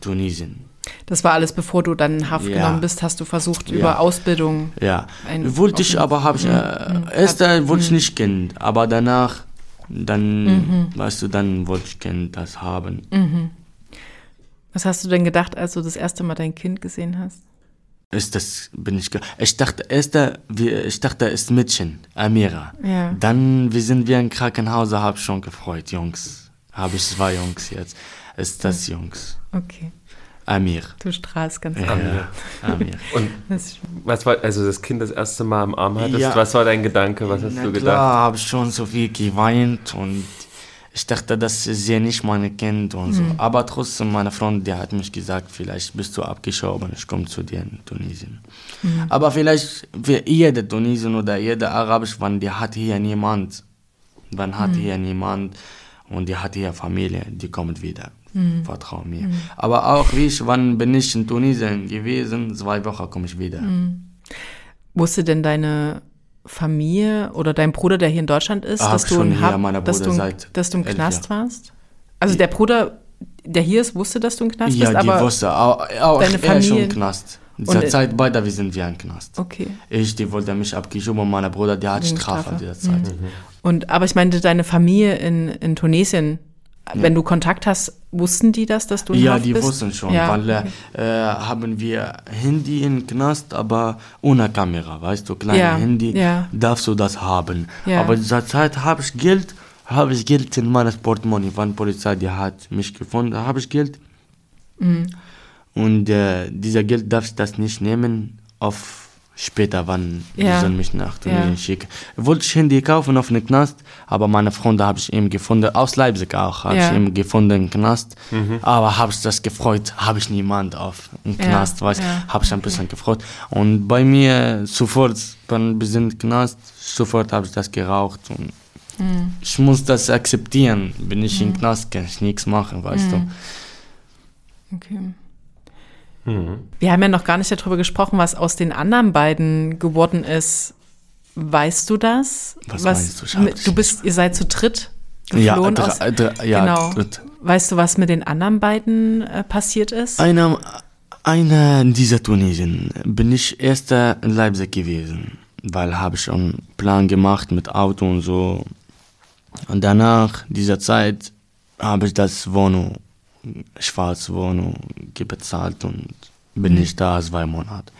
[SPEAKER 4] Tunesien.
[SPEAKER 2] Das war alles, bevor du dann in Haft
[SPEAKER 4] Ja.
[SPEAKER 2] genommen bist, hast du versucht,
[SPEAKER 4] Ja.
[SPEAKER 2] über Ausbildung.
[SPEAKER 4] Ja, wollte ich, aber habe ich, äh, erst äh, wollte ich nicht kennen, aber danach, dann, weißt du, dann wollte ich kennen, das haben.
[SPEAKER 2] Was hast du denn gedacht, als du das erste Mal dein Kind gesehen hast?
[SPEAKER 4] Ist das, bin ich, ich dachte, erst, ich dachte, ist Mädchen, Amira.
[SPEAKER 2] Ja.
[SPEAKER 4] Dann, wir sind wir im Krankenhaus, habe ich schon gefreut, Jungs. Habe ich zwei Jungs jetzt. Ist das Jungs?
[SPEAKER 2] Okay,
[SPEAKER 4] Amir.
[SPEAKER 2] du strahlst ganz
[SPEAKER 4] Ja,
[SPEAKER 2] an.
[SPEAKER 4] Amir.
[SPEAKER 5] Und
[SPEAKER 2] Das ist-
[SPEAKER 5] was war, also das Kind das erste Mal im Arm hattest,
[SPEAKER 4] Ja.
[SPEAKER 5] was war dein Gedanke, was hast
[SPEAKER 4] Na
[SPEAKER 5] du gedacht?
[SPEAKER 4] habe ich schon so viel geweint und ich dachte, das ist ja nicht mein Kind und so. Aber trotzdem, meine Freundin, die hat mich gesagt, vielleicht bist du abgeschoben, ich komme zu dir in Tunesien. Aber vielleicht, für jeder Tunesien oder jeder Arabisch, wenn die hat hier niemand, man hat hier niemand und die hat hier Familie, die kommt wieder. Vertrau mir. Aber auch wie ich, wann bin ich in Tunesien gewesen, zwei Wochen komme ich wieder.
[SPEAKER 2] Wusste denn deine Familie oder dein Bruder, der hier in Deutschland ist, dass du,
[SPEAKER 4] schon
[SPEAKER 2] in Hab-
[SPEAKER 4] meine
[SPEAKER 2] dass, du, dass du im Knast warst? Also der Bruder, der hier ist, wusste, dass du im Knast
[SPEAKER 4] Ja,
[SPEAKER 2] bist,
[SPEAKER 4] die
[SPEAKER 2] aber
[SPEAKER 4] wusste auch, auch
[SPEAKER 2] deine
[SPEAKER 4] er
[SPEAKER 2] Familie-
[SPEAKER 4] schon im Knast. Zur
[SPEAKER 2] Und-
[SPEAKER 4] Zeit beide, wir sind wir im Knast.
[SPEAKER 2] okay.
[SPEAKER 4] Ich, die wollte mich abgeschoben und mein Bruder, der hat Strafe
[SPEAKER 2] Strafe.
[SPEAKER 4] dieser Zeit.
[SPEAKER 2] Und aber ich meinte, deine Familie in, in Tunesien, wenn du Kontakt hast, wussten die das, dass du in
[SPEAKER 4] Ja,
[SPEAKER 2] Haft
[SPEAKER 4] die
[SPEAKER 2] bist?
[SPEAKER 4] wussten schon,
[SPEAKER 2] ja,
[SPEAKER 4] weil
[SPEAKER 2] okay.
[SPEAKER 4] äh, haben wir Handy im Knast, aber ohne Kamera, weißt du, kleine
[SPEAKER 2] Ja,
[SPEAKER 4] Handy,
[SPEAKER 2] ja.
[SPEAKER 4] darfst du das haben.
[SPEAKER 2] Ja.
[SPEAKER 4] Aber dieser Zeit habe ich Geld, habe ich Geld in meinem Portemonnaie, wann Polizei, die hat mich gefunden, habe ich Geld.
[SPEAKER 2] Mhm.
[SPEAKER 4] Und äh, dieser Geld darf ich das nicht nehmen auf später, wann
[SPEAKER 2] Ja.
[SPEAKER 4] die sollen mich nach Tunesien
[SPEAKER 2] Ja.
[SPEAKER 4] schicken. Wollte ich Handy kaufen auf den Knast, aber meine Freunde habe ich eben gefunden, aus Leipzig auch, habe
[SPEAKER 2] Ja.
[SPEAKER 4] ich eben gefunden im Knast. Aber habe ich das gefreut, habe ich niemand auf im
[SPEAKER 2] Ja,
[SPEAKER 4] Knast, weißt,
[SPEAKER 2] ja,
[SPEAKER 4] habe ich ein bisschen gefreut. Und bei mir sofort, wenn wir sind im Knast, sofort habe ich das geraucht und
[SPEAKER 2] Mhm.
[SPEAKER 4] ich muss das akzeptieren. Bin ich im Knast, kann ich nichts machen, weißt
[SPEAKER 2] Mhm. Okay. Wir haben ja noch gar nicht darüber gesprochen, was aus den anderen beiden geworden ist. Weißt du das?
[SPEAKER 4] Was meinst du? Das
[SPEAKER 2] Du bist, ihr seid zu dritt.
[SPEAKER 4] Ja,
[SPEAKER 2] geflohen
[SPEAKER 4] drei-
[SPEAKER 2] aus.
[SPEAKER 4] drei- ja,
[SPEAKER 2] genau.
[SPEAKER 4] dritt.
[SPEAKER 2] Weißt du, was mit den anderen beiden äh, passiert ist?
[SPEAKER 4] Einer, einer dieser Tunesien bin ich erster in Leipzig gewesen, weil habe ich einen Plan gemacht mit Auto und so. Und danach dieser Zeit habe ich das Wohnung, schwarze Wohnung, bezahlt und bin ich da zwei Monate.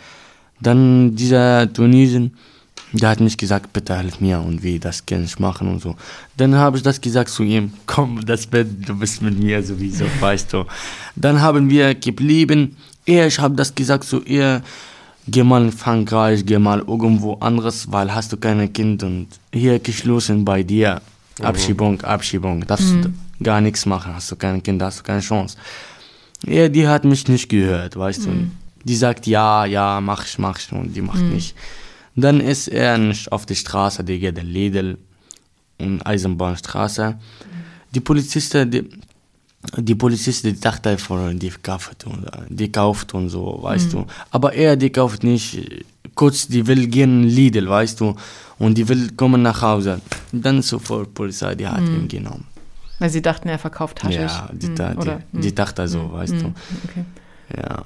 [SPEAKER 4] Dann dieser Tunesien, der hat mich gesagt, bitte hilf mir und wie das kann ich machen und so. Dann habe ich das gesagt zu ihm, komm, das Bett, du bist mit mir sowieso, weißt du. Dann haben wir geblieben eher, ich habe das gesagt zu ihr, geh mal in Frankreich, geh mal irgendwo anderes, weil hast du keine Kind und hier geschlossen bei dir. Abschiebung, Abschiebung, darfst du gar nichts machen, hast du kein Kind, hast du keine Chance. Ja, die hat mich nicht gehört, weißt du. Die sagt ja, ja, mach ich, mach ich und die macht nicht. Dann ist er nicht auf die Straße, die geht in Lidl und Eisenbahnstraße. Die Polizisten, die, die Polizisten, die dachten einfach, die kauft und, die kauft und so, weißt du. Aber er, die kauft nicht. Kurz, die will gehen in Lidl, weißt du. Und die will kommen nach Hause. Dann sofort Polizei, die hat ihn genommen.
[SPEAKER 2] Weil sie dachten, er verkauft Haschisch.
[SPEAKER 4] Ja, die,
[SPEAKER 2] Hm,
[SPEAKER 4] die, die dachte so, weißt
[SPEAKER 2] Hm,
[SPEAKER 4] du.
[SPEAKER 2] Okay.
[SPEAKER 4] Ja.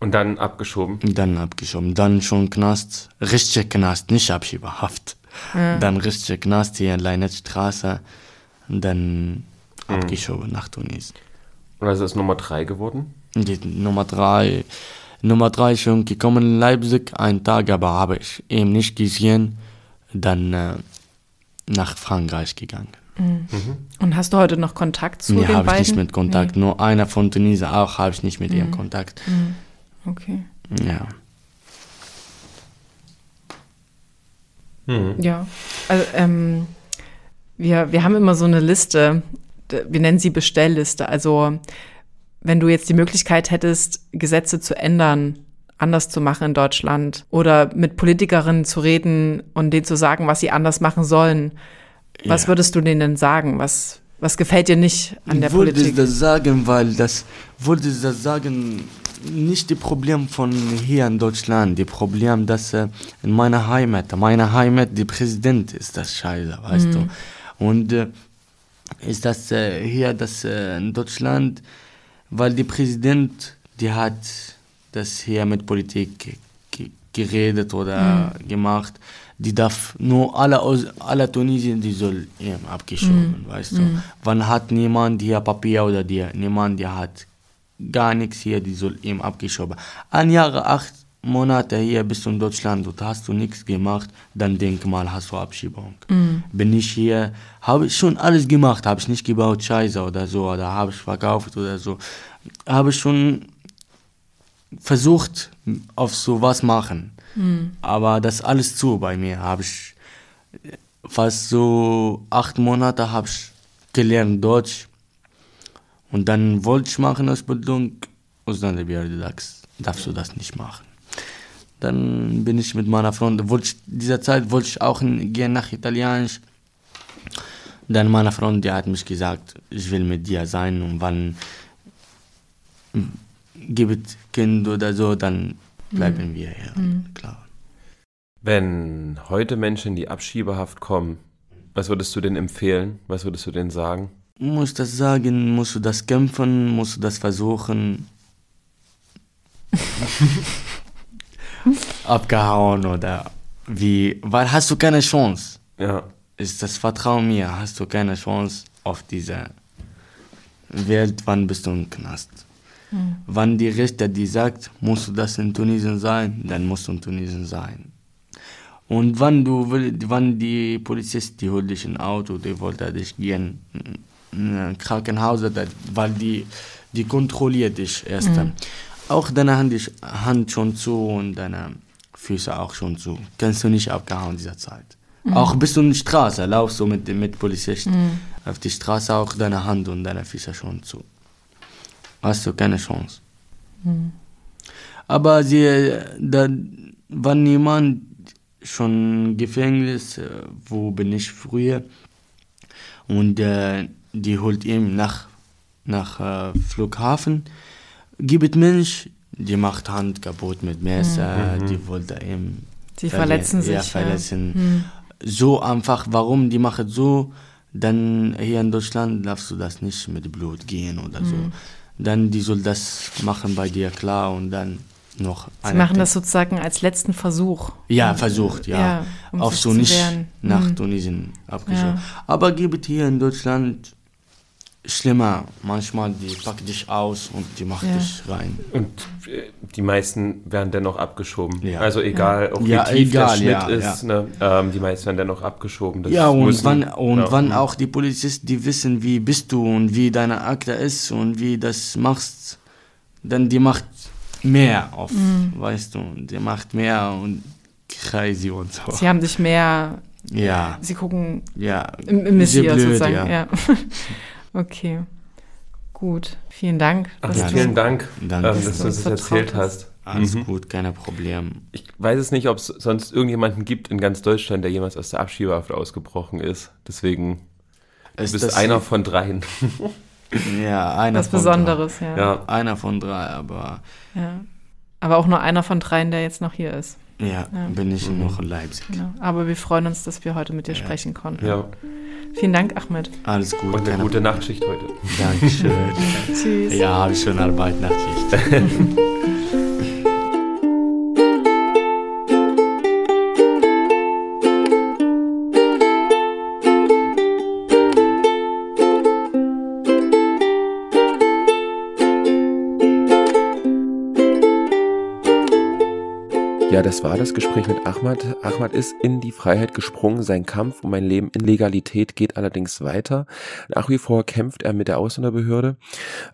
[SPEAKER 5] Und dann abgeschoben.
[SPEAKER 4] Dann abgeschoben. Dann schon Knast. Richtig Knast, nicht Abschiebehaft. Dann richtig Knast hier in Leinetzstraße. Und dann abgeschoben nach Tunis.
[SPEAKER 5] Und also ist Nummer drei geworden.
[SPEAKER 4] Die Nummer drei. Nummer drei schon gekommen in Leipzig. Ein Tag, aber habe ich eben nicht gesehen. Dann äh, nach Frankreich gegangen.
[SPEAKER 2] Und hast du heute noch Kontakt zu
[SPEAKER 4] Nee,
[SPEAKER 2] den
[SPEAKER 4] habe
[SPEAKER 2] beiden?
[SPEAKER 4] ich nicht mit Kontakt. Nur einer von Tunesien auch habe ich nicht mit ihm Kontakt.
[SPEAKER 2] Nee. Okay.
[SPEAKER 4] Ja.
[SPEAKER 2] Ja, also ähm, wir, wir haben immer so eine Liste, wir nennen sie Bestellliste. Also wenn du jetzt die Möglichkeit hättest, Gesetze zu ändern, anders zu machen in Deutschland oder mit Politikerinnen zu reden und denen zu sagen, was sie anders machen sollen, was
[SPEAKER 4] Ja.
[SPEAKER 2] würdest du denen denn sagen? Was, was gefällt dir nicht an der
[SPEAKER 4] ich wollte
[SPEAKER 2] Politik?
[SPEAKER 4] das sagen, weil das wollte das sagen, nicht die Problem von hier in Deutschland, die Problem, dass äh, in meiner Heimat, meine Heimat, die Präsident ist das Scheiße, weißt du. Und äh, ist das äh, hier, das äh, in Deutschland, weil die Präsident, die hat das hier mit Politik ge ge geredet oder gemacht, die darf nur alle aus alle Tunesien, die soll ihm abgeschoben, weißt du. Wann hat niemand hier Papier oder die, niemand, der hat gar nichts hier, die soll ihm abgeschoben. Ein Jahr, acht Monate hier bist du in Deutschland und hast du nichts gemacht, dann denk mal, hast du Abschiebung. Bin ich hier, habe ich schon alles gemacht, habe ich nicht gebaut, Scheiße oder so, oder habe ich verkauft oder so. Habe ich schon versucht, auf sowas machen. Aber das alles zu bei mir. Habe ich fast so acht Monate habe ich gelernt Deutsch. Und dann wollte ich machen Ausbildung. Ausländerbehörde sagst, darfst du das nicht machen. Dann bin ich mit meiner Freundin, wollte ich, dieser Zeit wollte ich auch gehen nach Italienisch. Dann meine Freundin, die hat mich gesagt, ich will mit dir sein und wann gibt Kind oder so, dann bleiben wir hier. Klar.
[SPEAKER 5] Wenn heute Menschen in die Abschiebehaft kommen, was würdest du denen empfehlen? Was würdest du denen sagen?
[SPEAKER 4] Muss das sagen, musst du das kämpfen, musst du das versuchen. Abgehauen oder wie, weil hast du keine Chance.
[SPEAKER 5] Ja.
[SPEAKER 4] Ist das Vertrauen mir, hast du keine Chance auf diese Welt, wann bist du im Knast. Wann die Richter die sagt, musst du das in Tunesien sein, dann musst du in Tunesien sein. Und wann du will, wann die Polizist, die holt dich ein Auto, die wollte dich gehen in ein Krankenhaus, da- weil die, die kontrolliert dich erst. Auch deine Hand, Hand schon zu und deine Füße auch schon zu. Kannst du nicht abgehauen dieser Zeit. Auch bist du in der Straße, laufst du mit, mit Polizisten auf die Straße, auch deine Hand und deine Füße schon zu. Hast du keine Chance. Aber sie, da, wenn jemand schon im Gefängnis, äh, wo bin ich früher, und äh, die holt ihn nach, nach äh, Flughafen, gibt Mensch, die macht Hand kaputt mit Messer, die wollte ihm
[SPEAKER 2] Sie
[SPEAKER 4] verle-
[SPEAKER 2] verletzen
[SPEAKER 4] ja,
[SPEAKER 2] sich, ja.
[SPEAKER 4] verletzen. So einfach, warum die machen so, dann hier in Deutschland darfst du das nicht mit Blut gehen oder so. Dann die soll das machen bei dir klar und dann noch
[SPEAKER 2] Sie machen das sozusagen als letzten Versuch.
[SPEAKER 4] ja, versucht, ja.
[SPEAKER 2] Ja, um
[SPEAKER 4] Auf so nicht nach
[SPEAKER 2] Mhm.
[SPEAKER 4] Tunesien abgeschoben.
[SPEAKER 2] Ja.
[SPEAKER 4] Aber gibt hier in Deutschland schlimmer. Manchmal die packt dich aus und die macht
[SPEAKER 2] Ja.
[SPEAKER 4] dich rein.
[SPEAKER 5] Und äh, die meisten werden dennoch abgeschoben.
[SPEAKER 4] Ja.
[SPEAKER 5] Also egal, auch
[SPEAKER 4] Ja,
[SPEAKER 5] wie tief
[SPEAKER 4] egal,
[SPEAKER 5] der Schnitt
[SPEAKER 4] ja,
[SPEAKER 5] ist, Ne, ähm, die meisten werden dennoch abgeschoben. Das
[SPEAKER 4] ja, und
[SPEAKER 5] müssen-
[SPEAKER 4] wann, und
[SPEAKER 5] ja.
[SPEAKER 4] wann auch die Polizisten, die wissen, wie bist du und wie deine Akte ist und wie das machst, dann die macht mehr auf, weißt du, der macht mehr und crazy und so.
[SPEAKER 2] Sie haben sich mehr,
[SPEAKER 4] ja,
[SPEAKER 2] Sie gucken
[SPEAKER 4] ja.
[SPEAKER 2] im, im Messias
[SPEAKER 4] blöd,
[SPEAKER 2] sozusagen.
[SPEAKER 4] ja.
[SPEAKER 2] Ja. okay. Gut. Vielen Dank.
[SPEAKER 3] Ach,
[SPEAKER 2] dass
[SPEAKER 3] ja,
[SPEAKER 2] du-
[SPEAKER 3] vielen Dank,
[SPEAKER 4] Danke.
[SPEAKER 3] ähm,
[SPEAKER 4] Dass
[SPEAKER 3] dass
[SPEAKER 2] du uns
[SPEAKER 3] das
[SPEAKER 2] vertraut
[SPEAKER 3] erzählt
[SPEAKER 2] hast.
[SPEAKER 3] hast.
[SPEAKER 4] Alles
[SPEAKER 3] Mhm.
[SPEAKER 4] gut, keine Problem.
[SPEAKER 3] Ich weiß es nicht, ob es sonst irgendjemanden gibt in ganz Deutschland, der jemals aus der Abschiebehaft ausgebrochen ist. Deswegen du
[SPEAKER 4] Ist
[SPEAKER 3] bist einer von dreien.
[SPEAKER 4] Ja, einer
[SPEAKER 2] Was
[SPEAKER 4] von
[SPEAKER 2] Besonderes, ja.
[SPEAKER 3] Ja,
[SPEAKER 4] Drei. Einer von drei, aber
[SPEAKER 2] ja. Aber auch nur einer von dreien, der jetzt noch hier ist.
[SPEAKER 4] ja,
[SPEAKER 2] Ja.
[SPEAKER 4] bin ich
[SPEAKER 3] Mhm.
[SPEAKER 4] noch in Leipzig.
[SPEAKER 2] Genau. Aber wir freuen uns, dass wir heute mit dir sprechen konnten.
[SPEAKER 3] ja.
[SPEAKER 2] Vielen Dank, Ahmed.
[SPEAKER 4] Alles gut.
[SPEAKER 3] Und eine gute Nachtschicht heute.
[SPEAKER 4] Dankeschön.
[SPEAKER 2] Tschüss.
[SPEAKER 4] ja, habe ich schon Arbeit Nachtschicht.
[SPEAKER 3] Ja, das war das Gespräch mit Ahmad. Ahmad ist in die Freiheit gesprungen. Sein Kampf um ein Leben in Legalität geht allerdings weiter. Nach wie vor kämpft er mit der Ausländerbehörde.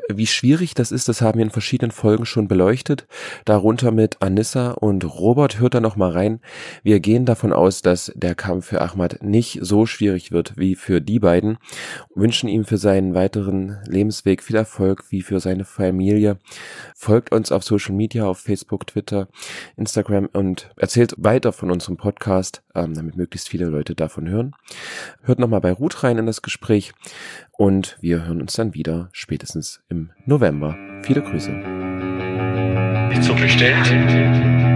[SPEAKER 3] Wie schwierig das ist, das haben wir in verschiedenen Folgen schon beleuchtet. Darunter mit Anissa und Robert. Hört da noch mal rein. Wir gehen davon aus, dass der Kampf für Ahmad nicht so schwierig wird wie für die beiden. Wünschen ihm für seinen weiteren Lebensweg viel Erfolg wie für seine Familie. Folgt uns auf Social Media, auf Facebook, Twitter, Instagram und erzählt weiter von unserem Podcast, ähm, damit möglichst viele Leute davon hören. Hört nochmal bei Ruth rein in das Gespräch und wir hören uns dann wieder spätestens im November. Viele Grüße.
[SPEAKER 6] Ist so bestellt.